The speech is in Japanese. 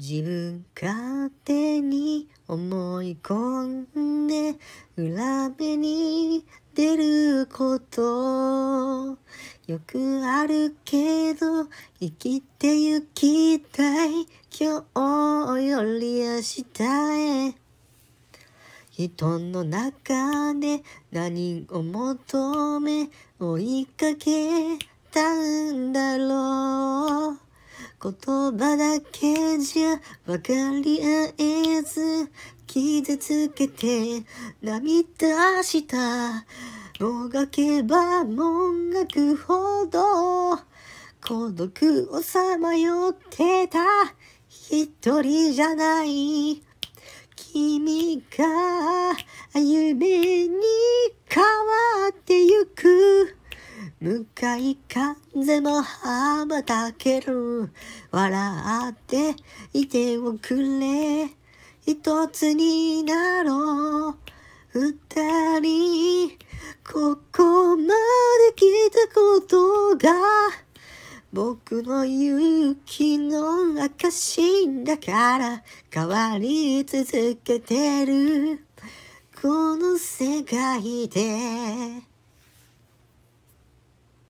自分勝手に思い込んで裏目に出ること。よくあるけど生きてゆきたい今日より明日へ。人の中で何を求め追いかけたんだろう。言葉だけじゃ分かり合えず傷つけて涙したもがけばもがくほど孤独をさまよってた一人じゃない。君が夢向かい風も羽ばたける。笑っていておくれ。一つになろう。二人ここまで来たことが。僕の勇気の証だから変わり続けてる。この世界で。